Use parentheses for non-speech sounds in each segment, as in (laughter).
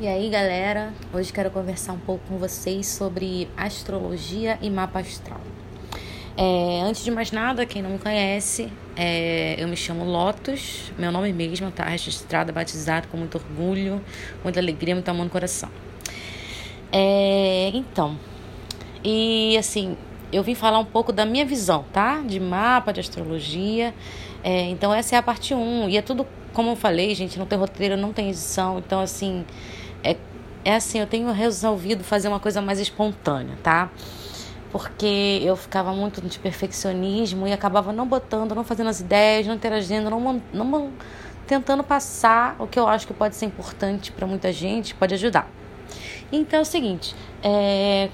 E aí, galera, hoje quero conversar um pouco com vocês sobre astrologia e mapa astral. É, antes de mais nada, quem não me conhece, é, eu me chamo Lotus, meu nome mesmo, tá registrado, batizado com muito orgulho, muita alegria, muito amor no coração. É, então, e assim, eu vim falar um pouco da minha visão, tá? De mapa, de astrologia. É, então, essa é a parte 1. E é tudo, como eu falei, gente, não tem roteiro, não tem edição. Então, assim, é, assim, eu tenho resolvido fazer uma coisa mais espontânea, tá? Porque eu ficava muito de perfeccionismo e acabava não botando, não fazendo as ideias, não interagindo, não, não tentando passar o que eu acho que pode ser importante para muita gente, pode ajudar. Então é o seguinte, é,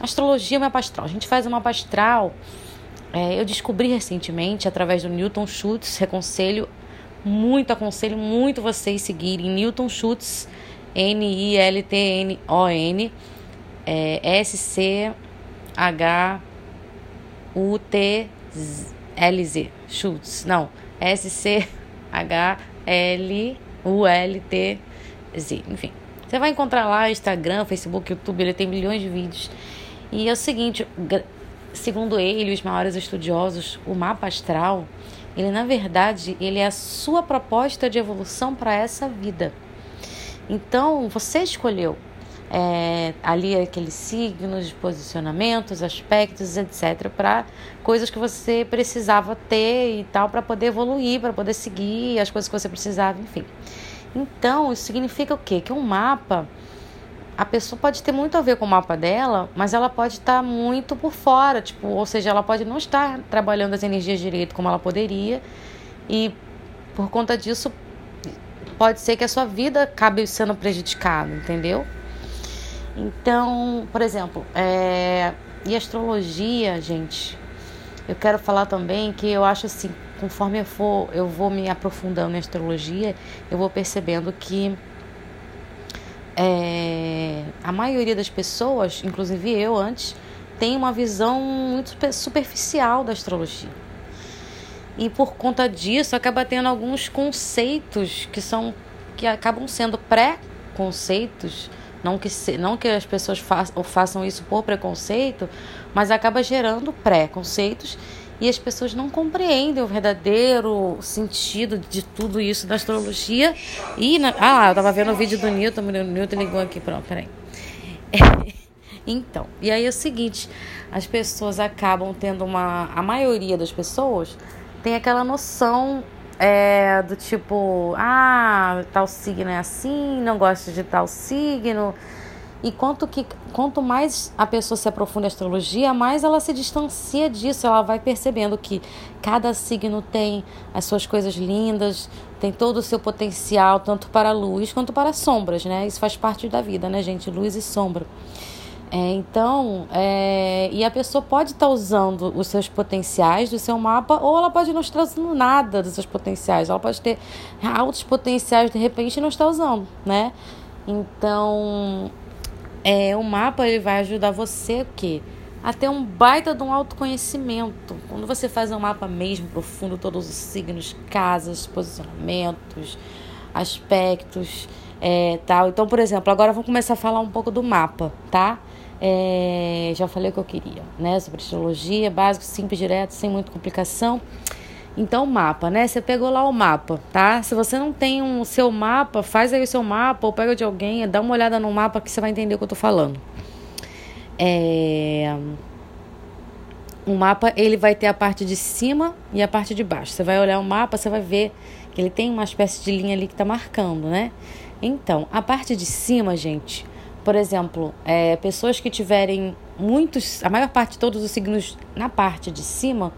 astrologia é mapa astral. A gente faz uma mapa astral. É, eu descobri recentemente através do Newton Schultz, reconselho muito, aconselho muito vocês seguirem Newton Schultz N-I-L-T-N-O-N, é, S-C-H-U-T-L-Z, Schultz, não, S-C-H-L-U-L-T-Z, enfim. Você vai encontrar lá Instagram, Facebook, YouTube, ele tem milhões de vídeos. E é o seguinte, segundo ele, os maiores estudiosos, o mapa astral, ele na verdade, ele é a sua proposta de evolução para essa vida. Então, você escolheu é, ali aqueles signos, posicionamentos, aspectos, etc., para coisas que você precisava ter e tal, para poder evoluir, para poder seguir as coisas que você precisava, enfim. Então, isso significa o quê? Que um mapa, a pessoa pode ter muito a ver com o mapa dela, mas ela pode estar muito por fora, tipo, ou seja, ela pode não estar trabalhando as energias direito como ela poderia, e por conta disso pode ser que a sua vida acabe sendo prejudicada, entendeu? Então, por exemplo, é... e astrologia, gente, eu quero falar também que eu acho assim, conforme eu for, eu vou me aprofundando em astrologia, eu vou percebendo que é, a maioria das pessoas, inclusive eu antes, tem uma visão muito superficial da astrologia e por conta disso acaba tendo alguns conceitos que são que acabam sendo pré-conceitos, não que se, não que as pessoas façam, façam isso por preconceito, mas acaba gerando pré-conceitos e as pessoas não compreendem o verdadeiro sentido de tudo isso da astrologia. E na, ah, eu tava vendo o vídeo do Newton, o Newton ligou aqui, pronto, peraí. (laughs) então, e aí é o seguinte, as pessoas acabam tendo uma a maioria das pessoas tem aquela noção é, do tipo, ah, tal signo é assim, não gosto de tal signo. E quanto, que, quanto mais a pessoa se aprofunda em astrologia, mais ela se distancia disso. Ela vai percebendo que cada signo tem as suas coisas lindas, tem todo o seu potencial, tanto para luz quanto para as sombras, né? Isso faz parte da vida, né, gente? Luz e sombra. É, então, é, e a pessoa pode estar tá usando os seus potenciais do seu mapa, ou ela pode não estar usando nada dos seus potenciais. Ela pode ter altos potenciais de repente e não estar usando, né? Então, é, o mapa ele vai ajudar você o quê? a ter um baita de um autoconhecimento. Quando você faz um mapa mesmo profundo, todos os signos, casas, posicionamentos, aspectos, é, tal. Então, por exemplo, agora vamos começar a falar um pouco do mapa, tá? É, já falei o que eu queria, né? Sobre astrologia, básico, simples, direto, sem muita complicação. Então, mapa, né? Você pegou lá o mapa, tá? Se você não tem um seu mapa, faz aí o seu mapa ou pega de alguém, dá uma olhada no mapa que você vai entender o que eu tô falando. É... O mapa, ele vai ter a parte de cima e a parte de baixo. Você vai olhar o mapa, você vai ver que ele tem uma espécie de linha ali que tá marcando, né? Então, a parte de cima, gente, por exemplo, é, pessoas que tiverem muitos, a maior parte de todos os signos na parte de cima,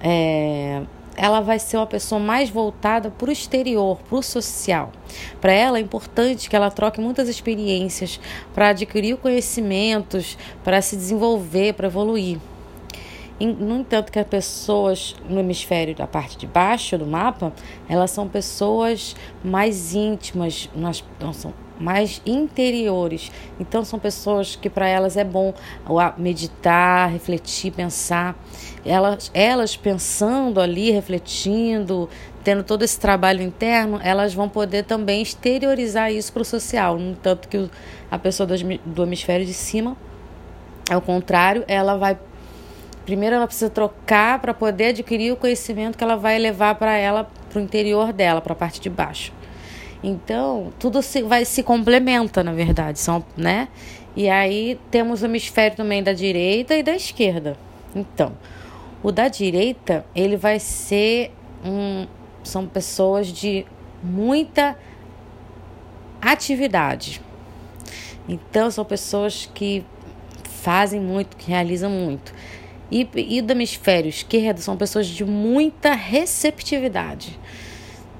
é, ela vai ser uma pessoa mais voltada para o exterior, para o social. Para ela é importante que ela troque muitas experiências para adquirir conhecimentos, para se desenvolver, para evoluir. No entanto, que as pessoas no hemisfério da parte de baixo do mapa, elas são pessoas mais íntimas, não são mais interiores. Então são pessoas que para elas é bom meditar, refletir, pensar. Elas, elas pensando ali, refletindo, tendo todo esse trabalho interno, elas vão poder também exteriorizar isso para o social. No tanto que a pessoa do hemisfério de cima, ao contrário, ela vai primeiro ela precisa trocar para poder adquirir o conhecimento que ela vai levar para ela para o interior dela, para a parte de baixo. Então, tudo se, vai se complementa, na verdade, são, né? E aí temos o hemisfério também da direita e da esquerda. Então, o da direita, ele vai ser um são pessoas de muita atividade. Então, são pessoas que fazem muito, que realizam muito. E, e do hemisfério esquerdo são pessoas de muita receptividade.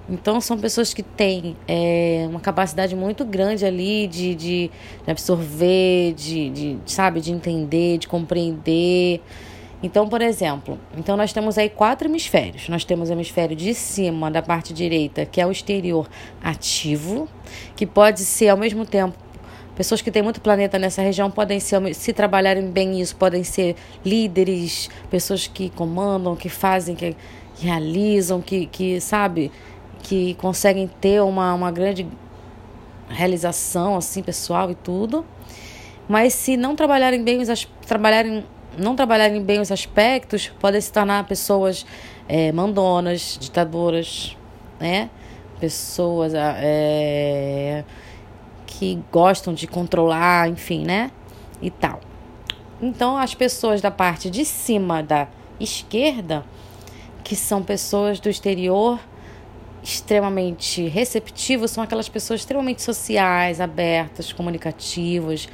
Então, são pessoas que têm é, uma capacidade muito grande ali de, de, de absorver, de, de, sabe, de entender, de compreender. Então, por exemplo, então nós temos aí quatro hemisférios. Nós temos o hemisfério de cima, da parte direita, que é o exterior ativo, que pode ser ao mesmo tempo Pessoas que têm muito planeta nessa região podem ser, se trabalharem bem isso, podem ser líderes, pessoas que comandam, que fazem, que, realizam, que, que, sabe, que conseguem ter uma, uma grande realização, assim, pessoal e tudo. Mas se não trabalharem bem os trabalharem não trabalharem bem os aspectos, podem se tornar pessoas é, mandonas, ditadoras, né? Pessoas é, que gostam de controlar, enfim, né? E tal. Então, as pessoas da parte de cima da esquerda, que são pessoas do exterior extremamente receptivos, são aquelas pessoas extremamente sociais, abertas, comunicativas,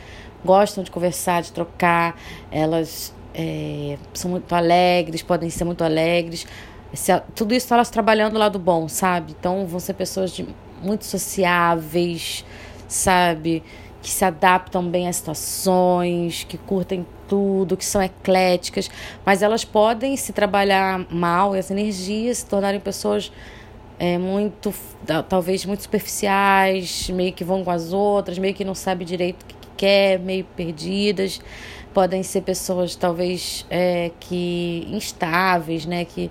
gostam de conversar, de trocar, elas é, são muito alegres, podem ser muito alegres. tudo isso elas trabalhando o lado bom, sabe? Então vão ser pessoas de, muito sociáveis, sabe? Que se adaptam bem às situações, que curtem tudo, que são ecléticas, mas elas podem se trabalhar mal e as energias se tornarem pessoas é, muito, talvez muito superficiais, meio que vão com as outras, meio que não sabe direito o que quer, meio perdidas. Podem ser pessoas talvez é, que instáveis, né? Que,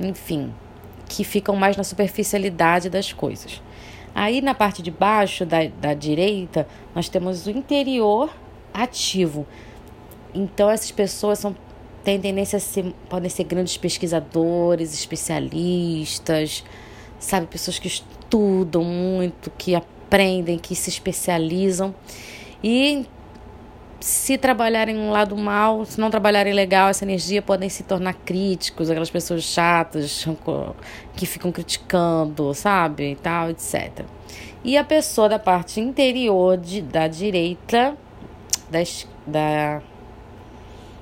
enfim, que ficam mais na superficialidade das coisas. Aí na parte de baixo da, da direita, nós temos o interior ativo. Então essas pessoas são têm tendência a ser, podem ser grandes pesquisadores, especialistas, sabe, pessoas que estudam muito, que aprendem, que se especializam. E se trabalharem um lado mal, se não trabalharem legal essa energia, podem se tornar críticos, aquelas pessoas chatas que ficam criticando, sabe? E tal, etc. E a pessoa da parte interior de, da direita, da, da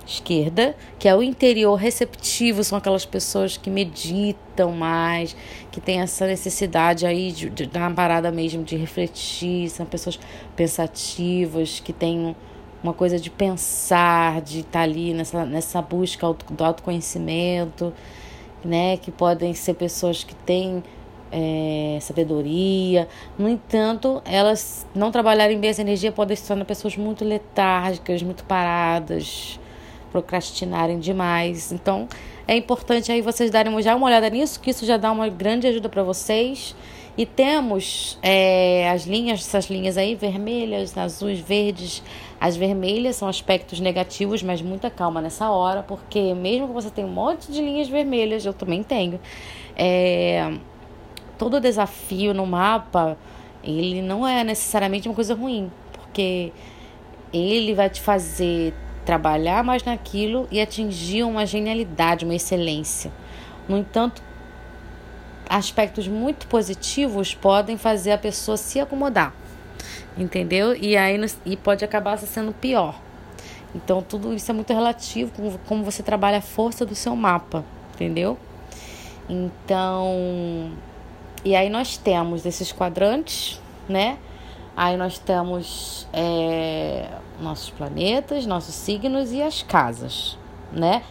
esquerda, que é o interior receptivo, são aquelas pessoas que meditam mais, que têm essa necessidade aí de, de uma parada mesmo, de refletir, são pessoas pensativas, que têm uma coisa de pensar, de estar tá ali nessa, nessa busca do autoconhecimento, né? Que podem ser pessoas que têm é, sabedoria. No entanto, elas não trabalharem bem essa energia podem se tornar pessoas muito letárgicas, muito paradas, procrastinarem demais. Então, é importante aí vocês darem já uma olhada nisso, que isso já dá uma grande ajuda para vocês. E temos é, as linhas, essas linhas aí, vermelhas, azuis, verdes. As vermelhas são aspectos negativos, mas muita calma nessa hora, porque mesmo que você tenha um monte de linhas vermelhas, eu também tenho. É, todo desafio no mapa, ele não é necessariamente uma coisa ruim, porque ele vai te fazer trabalhar mais naquilo e atingir uma genialidade, uma excelência. No entanto, aspectos muito positivos podem fazer a pessoa se acomodar, entendeu? E aí e pode acabar sendo pior. Então tudo isso é muito relativo com como você trabalha a força do seu mapa, entendeu? Então, e aí nós temos esses quadrantes, né? Aí nós temos é, nossos planetas, nossos signos e as casas, né?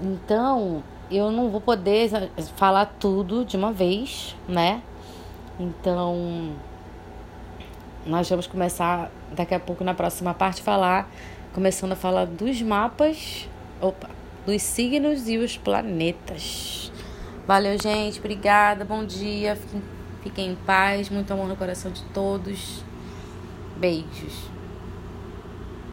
Então, eu não vou poder falar tudo de uma vez, né? Então, nós vamos começar daqui a pouco na próxima parte falar, começando a falar dos mapas, opa, dos signos e os planetas. Valeu, gente. Obrigada. Bom dia. Fiquem Fiquem em paz, muito amor no coração de todos. Beijos.